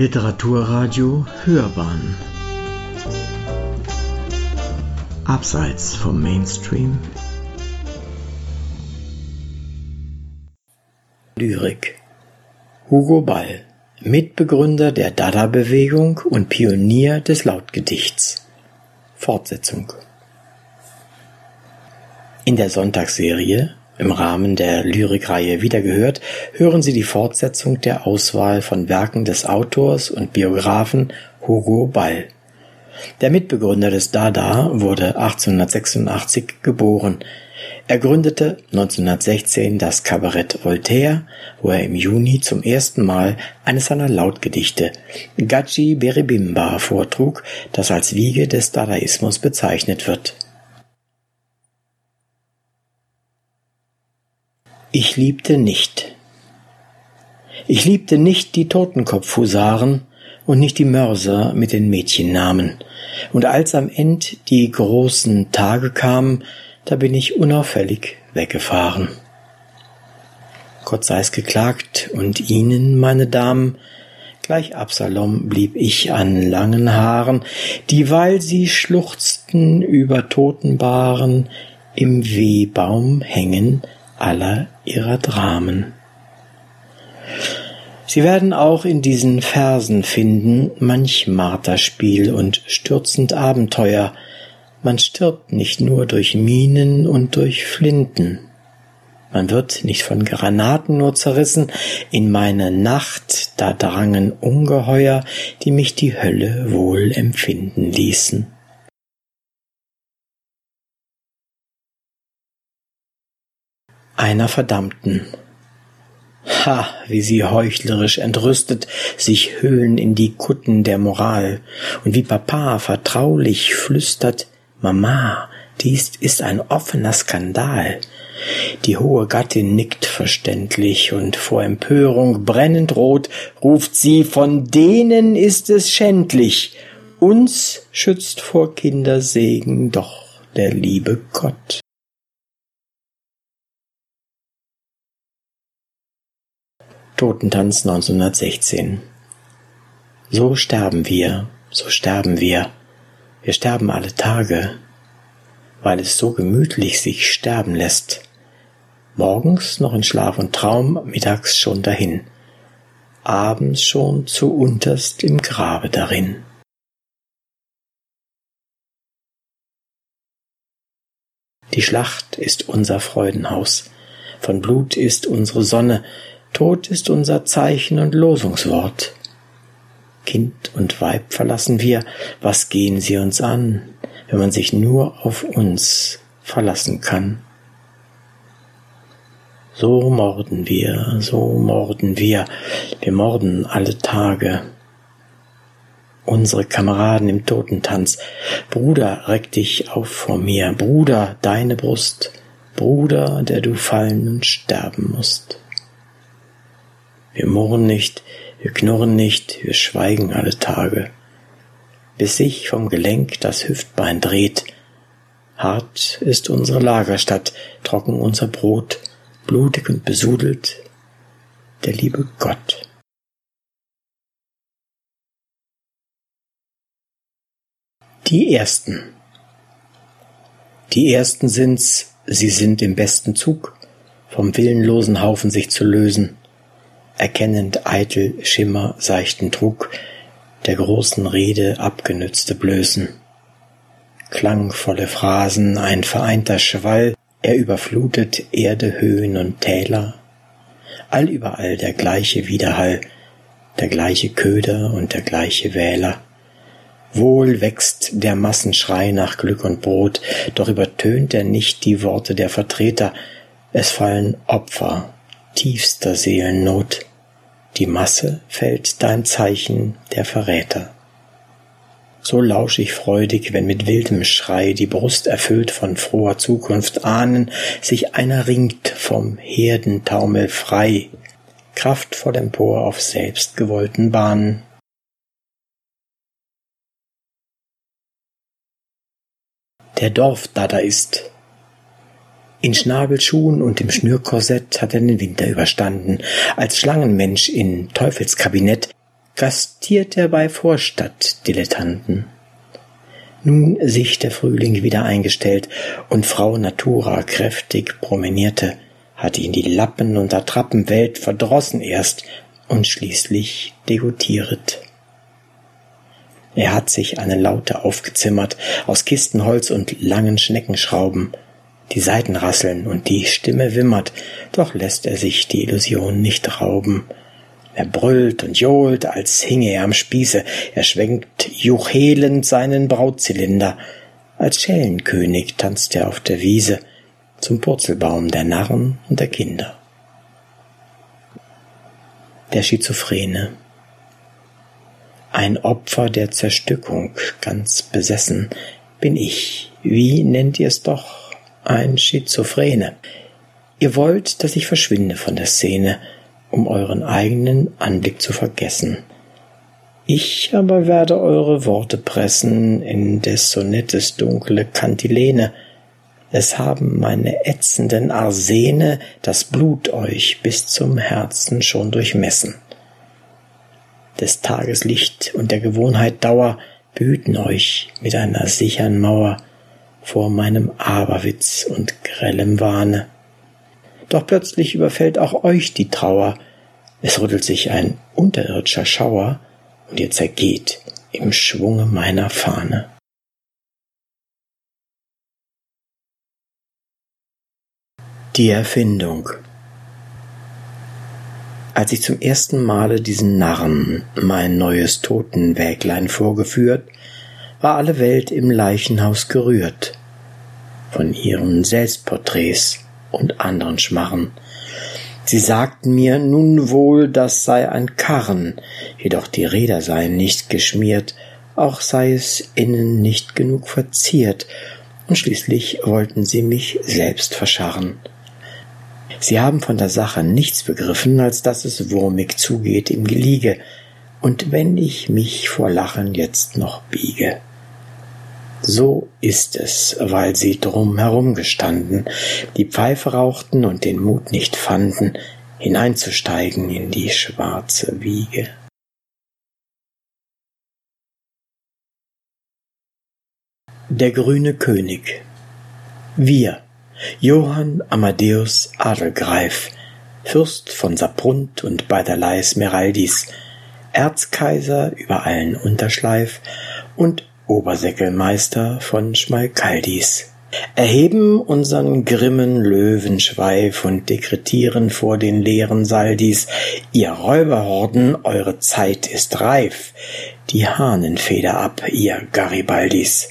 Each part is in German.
Literaturradio Hörbahn. Abseits vom Mainstream. Lyrik. Hugo Ball Mitbegründer der Dada-Bewegung und Pionier des Lautgedichts. Fortsetzung. In der Sonntagsserie im Rahmen der Lyrikreihe Wiedergehört hören Sie die Fortsetzung der Auswahl von Werken des Autors und Biografen Hugo Ball. Der Mitbegründer des Dada wurde 1886 geboren. Er gründete 1916 das Kabarett Voltaire, wo er im Juni zum ersten Mal eines seiner Lautgedichte Gachi Beribimba vortrug, das als Wiege des Dadaismus bezeichnet wird Ich liebte nicht. Ich liebte nicht die Totenkopfhusaren und nicht die Mörser mit den Mädchennamen. Und als am End die großen Tage kamen, da bin ich unauffällig weggefahren. Gott sei's geklagt und Ihnen, meine Damen, gleich Absalom blieb ich an langen Haaren, dieweil sie schluchzten über Totenbaren, im Wehbaum hängen aller ihrer Dramen. Sie werden auch in diesen Versen finden manch Marterspiel und stürzend Abenteuer. Man stirbt nicht nur durch Minen und durch Flinten. Man wird nicht von Granaten nur zerrissen. In meine Nacht, da drangen Ungeheuer, die mich die Hölle wohl empfinden ließen. Einer Verdammten. Ha, wie sie heuchlerisch entrüstet sich hüllen in die Kutten der Moral und wie Papa vertraulich flüstert, Mama, dies ist ein offener Skandal. Die hohe Gattin nickt verständlich und vor Empörung brennend rot ruft sie, von denen ist es schändlich. Uns schützt vor Kindersegen doch der liebe Gott. Totentanz 1916. So sterben wir, so sterben wir. Wir sterben alle Tage, weil es so gemütlich sich sterben lässt. Morgens noch in Schlaf und Traum, mittags schon dahin, abends schon zu unterst im Grabe darin. Die Schlacht ist unser Freudenhaus, von Blut ist unsere Sonne, Tod ist unser Zeichen und Losungswort. Kind und Weib verlassen wir, was gehen sie uns an, wenn man sich nur auf uns verlassen kann? So morden wir, so morden wir, wir morden alle Tage. Unsere Kameraden im Totentanz, Bruder, reck dich auf vor mir, Bruder, deine Brust, Bruder, der du fallen und sterben musst. Wir murren nicht, wir knurren nicht, wir schweigen alle Tage, bis sich vom Gelenk das Hüftbein dreht. Hart ist unsere Lagerstatt, trocken unser Brot, blutig und besudelt der liebe Gott. Die Ersten. Die Ersten sind's, sie sind im besten Zug, vom willenlosen Haufen sich zu lösen erkennend eitel Schimmer seichten Trug, der großen Rede abgenützte Blößen. Klangvolle Phrasen, ein vereinter Schwall, er überflutet Erde, Höhen und Täler. Allüberall der gleiche Widerhall, der gleiche Köder und der gleiche Wähler. Wohl wächst der Massenschrei nach Glück und Brot, doch übertönt er nicht die Worte der Vertreter, es fallen Opfer tiefster Seelennot die Masse fällt dein Zeichen der Verräter. So lausch ich freudig, wenn mit wildem Schrei die Brust erfüllt von froher Zukunft ahnen, sich einer ringt vom Herdentaumel frei, kraftvoll empor auf selbstgewollten Bahnen. Der Dorfdadaist, in Schnabelschuhen und im Schnürkorsett hat er den Winter überstanden. Als Schlangenmensch in Teufelskabinett gastiert er bei Vorstadtdilettanten. Nun sich der Frühling wieder eingestellt und Frau Natura kräftig promenierte, hatte ihn die Lappen- und Attrappenwelt verdrossen erst und schließlich degotieret. Er hat sich eine Laute aufgezimmert aus Kistenholz und langen Schneckenschrauben. Die Saiten rasseln und die Stimme wimmert, doch lässt er sich die Illusion nicht rauben. Er brüllt und johlt, als hinge er am Spieße, er schwenkt juchelend seinen Brautzylinder. Als Schellenkönig tanzt er auf der Wiese zum Purzelbaum der Narren und der Kinder. Der Schizophrene ein Opfer der Zerstückung, ganz besessen, bin ich. Wie nennt ihr es doch? Ein Schizophrene. Ihr wollt, dass ich verschwinde von der Szene, um euren eigenen Anblick zu vergessen. Ich aber werde eure Worte pressen in des Sonettes dunkle Kantilene. Es haben meine ätzenden Arsene das Blut euch bis zum Herzen schon durchmessen des Tageslicht und der Gewohnheit Dauer behüten euch mit einer sichern Mauer vor meinem Aberwitz und grellem Wahne. Doch plötzlich überfällt auch euch die Trauer, es rüttelt sich ein unterirdischer Schauer, und ihr zergeht im Schwunge meiner Fahne. Die Erfindung als ich zum ersten Male diesen Narren mein neues Totenwäglein vorgeführt, war alle Welt im Leichenhaus gerührt von ihren Selbstporträts und anderen Schmarren. Sie sagten mir nun wohl, das sei ein Karren, jedoch die Räder seien nicht geschmiert, auch sei es innen nicht genug verziert, und schließlich wollten sie mich selbst verscharren. Sie haben von der Sache nichts begriffen, als dass es wurmig zugeht im Geliege, und wenn ich mich vor Lachen jetzt noch biege. So ist es, weil sie drum herumgestanden, die Pfeife rauchten und den Mut nicht fanden, hineinzusteigen in die schwarze Wiege. Der grüne König. Wir, Johann Amadeus Adelgreif, Fürst von Saarbrund und beiderlei Smeraldis, Erzkaiser über allen Unterschleif und Obersäckelmeister von Schmalkaldis, erheben unsern grimmen Löwenschweif und dekretieren vor den leeren Saldis, ihr Räuberhorden, eure Zeit ist reif, die Hahnenfeder ab, ihr Garibaldis.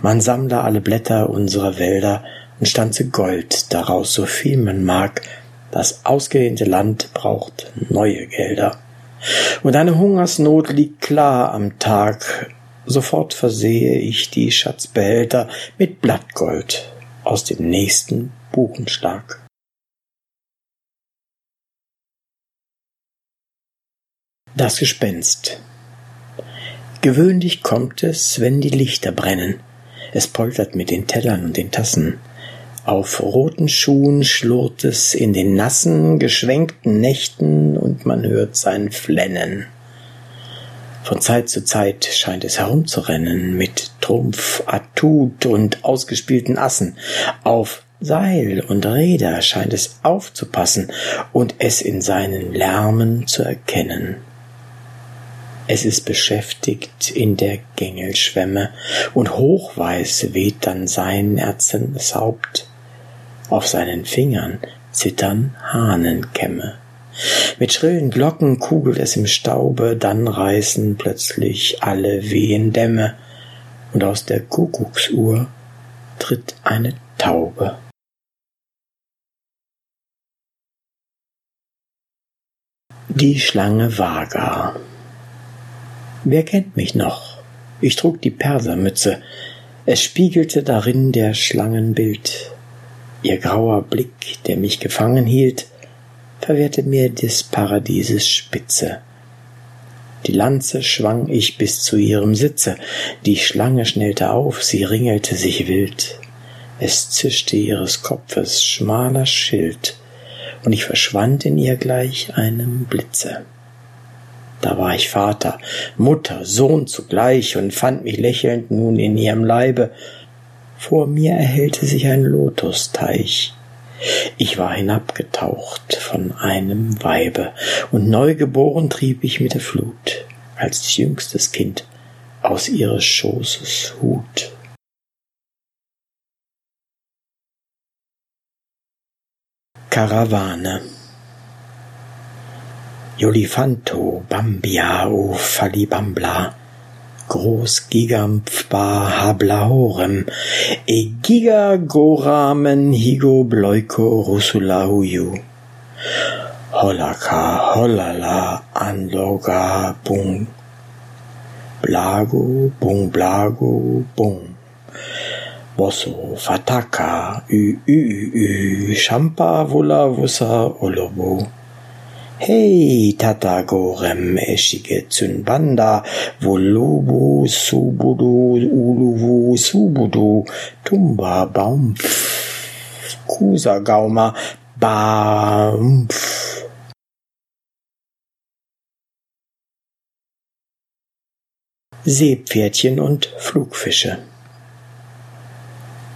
Man sammle alle Blätter unserer Wälder und stanze Gold daraus, so viel man mag. Das ausgedehnte Land braucht neue Gelder. Und eine Hungersnot liegt klar am Tag. Sofort versehe ich die Schatzbehälter mit Blattgold aus dem nächsten Buchenschlag. Das Gespenst. Gewöhnlich kommt es, wenn die Lichter brennen. Es poltert mit den Tellern und den Tassen. Auf roten Schuhen schlurrt es in den nassen, geschwenkten Nächten und man hört sein Flennen. Von Zeit zu Zeit scheint es herumzurennen mit Trumpf, Atut und ausgespielten Assen. Auf Seil und Räder scheint es aufzupassen und es in seinen Lärmen zu erkennen. Es ist beschäftigt in der Gängelschwemme, und hochweiß weht dann sein erzendes Haupt. Auf seinen Fingern zittern Hahnenkämme. Mit schrillen Glocken kugelt es im Staube, dann reißen plötzlich alle Wehen Dämme, und aus der Kuckucksuhr tritt eine Taube. Die Schlange Vaga Wer kennt mich noch? Ich trug die Persermütze. Es spiegelte darin der Schlangenbild. Ihr grauer Blick, der mich gefangen hielt, verwehrte mir des Paradieses Spitze. Die Lanze schwang ich bis zu ihrem Sitze, die Schlange schnellte auf, sie ringelte sich wild, es zischte ihres Kopfes schmaler Schild, und ich verschwand in ihr gleich einem Blitze. Da war ich Vater, Mutter, Sohn zugleich und fand mich lächelnd nun in ihrem Leibe. Vor mir erhellte sich ein Lotusteich. Ich war hinabgetaucht von einem Weibe, und neugeboren trieb ich mit der Flut, als jüngstes Kind aus ihres Schoßes Hut. Karawane Jolifanto, Bambia, o Falibambla, Groß Gigampfba Hablahorem, e Giga Goramen Higo Bloiko Rusulahuyu. Holaka Holala Anloga Bung. Blago Bung Blago Bung. Bosso Fataka Ü Ü Ü Champa Vula Vusa Olobo Hey, Tatagorem, Eschige Zünbanda, Volubu, Subudu, Uluwu, Subudu, Tumba, Baumpf, Kusagauma, Bampf. Seepferdchen und Flugfische.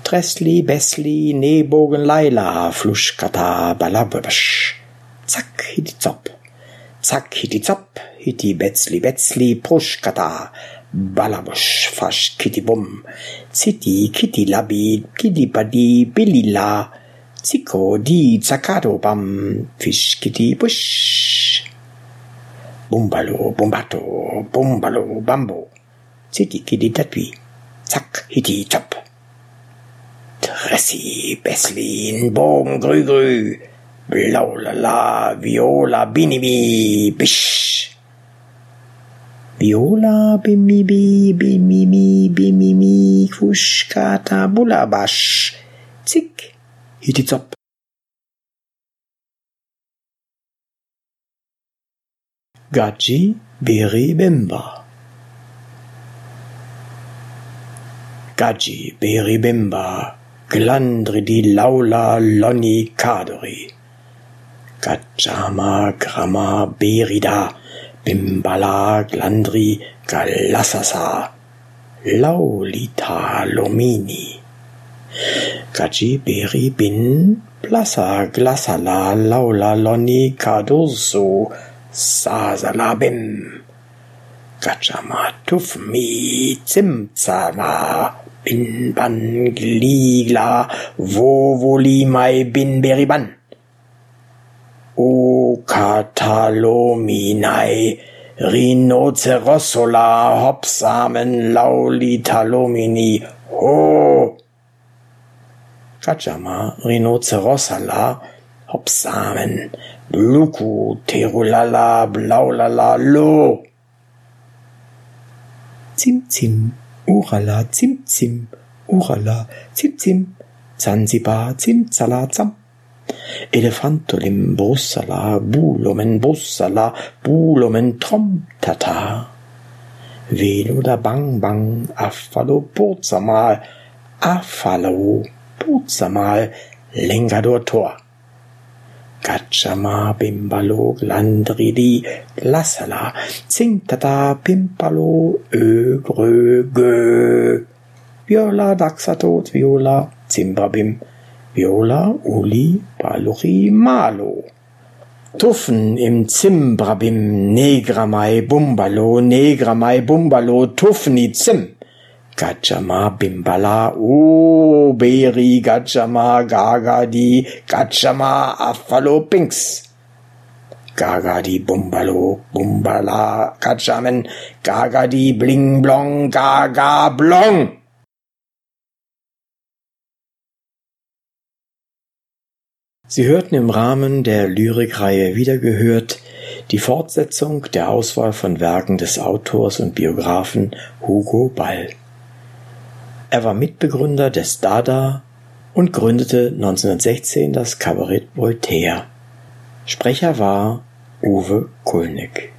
Tresli, Besli, Nebogen, Laila, Fluschkata, Balabasch. Zack, hiti zop. Zack, hiti zop. Hiti betzli betzli pruschkata. Balabusch, fasch, kitty bum. Ziti, kitty labi, kitty badi, bilila. Ziko, di, zaccato, bam. Fisch, kitty, busch. Bumbalo, bumbato, bumbalo, bambo. Ziti, kitty, tatwi. Zack, hiti, zop. Tressi, Besslin, Bogen, grü, grü. Blaulala, Viola, Binibi, Bisch. Viola, Bimibi, Bimimi, Bimimi, Kuschkata, Bulabasch. Zick, Hitizop. Gaji, Beri, Bimba. Gaji. Glandri di Laula, Loni, Kadori. Gajama, Grama, Berida, Bimbala, Glandri, Galassasa, Laulita, Lomini. Gaji, Beri, Bin, Blassa, Glassala, Laula, Loni, Cardoso, Sasala, Bim. Gajama, Tufmi, Zimzama, Bin, Ban, Gligla, Vovoli, Mai, Bin, Beriban. O Catalominae, Rhinocerosola, Hopsamen, Laulitalomini, Ho! Gajama, Rhinocerosala, Hopsamen, Bluku, Terulala, Blaulala, Lo! Zim, Zim, Urala, Zim, Zim, Urala, Zim, Zim, Zanzibar, Zim, Zala. Elefantolim brussala, bulomen bussala, bulomen tromtata. Velo da bang bang, affalo purzamal, affalo purzamal, lengador tor. Gacciama bimbalo glandridi glassala, zingtata pimpalo ö grö gö. Viola daxatot viola, zimbrabim, Viola, Uli, Baluchi, Malo. Tuffen im Zimbrabim, Negramai, Bumbalo, Negramai, Bumbalo, Tuffni, Zim. Gajama, Bimbala, O, Beri, Gajama, Gagadi, Gajama, Affalo, Pinks. Gagadi, Bumbalo, Bumbala, Gajamen, Gagadi, Bling, Blong, Gaga, Blong. Sie hörten im Rahmen der Lyrikreihe Wiedergehört die Fortsetzung der Auswahl von Werken des Autors und Biografen Hugo Ball. Er war Mitbegründer des Dada und gründete 1916 das Kabarett Voltaire. Sprecher war Uwe Kulnig.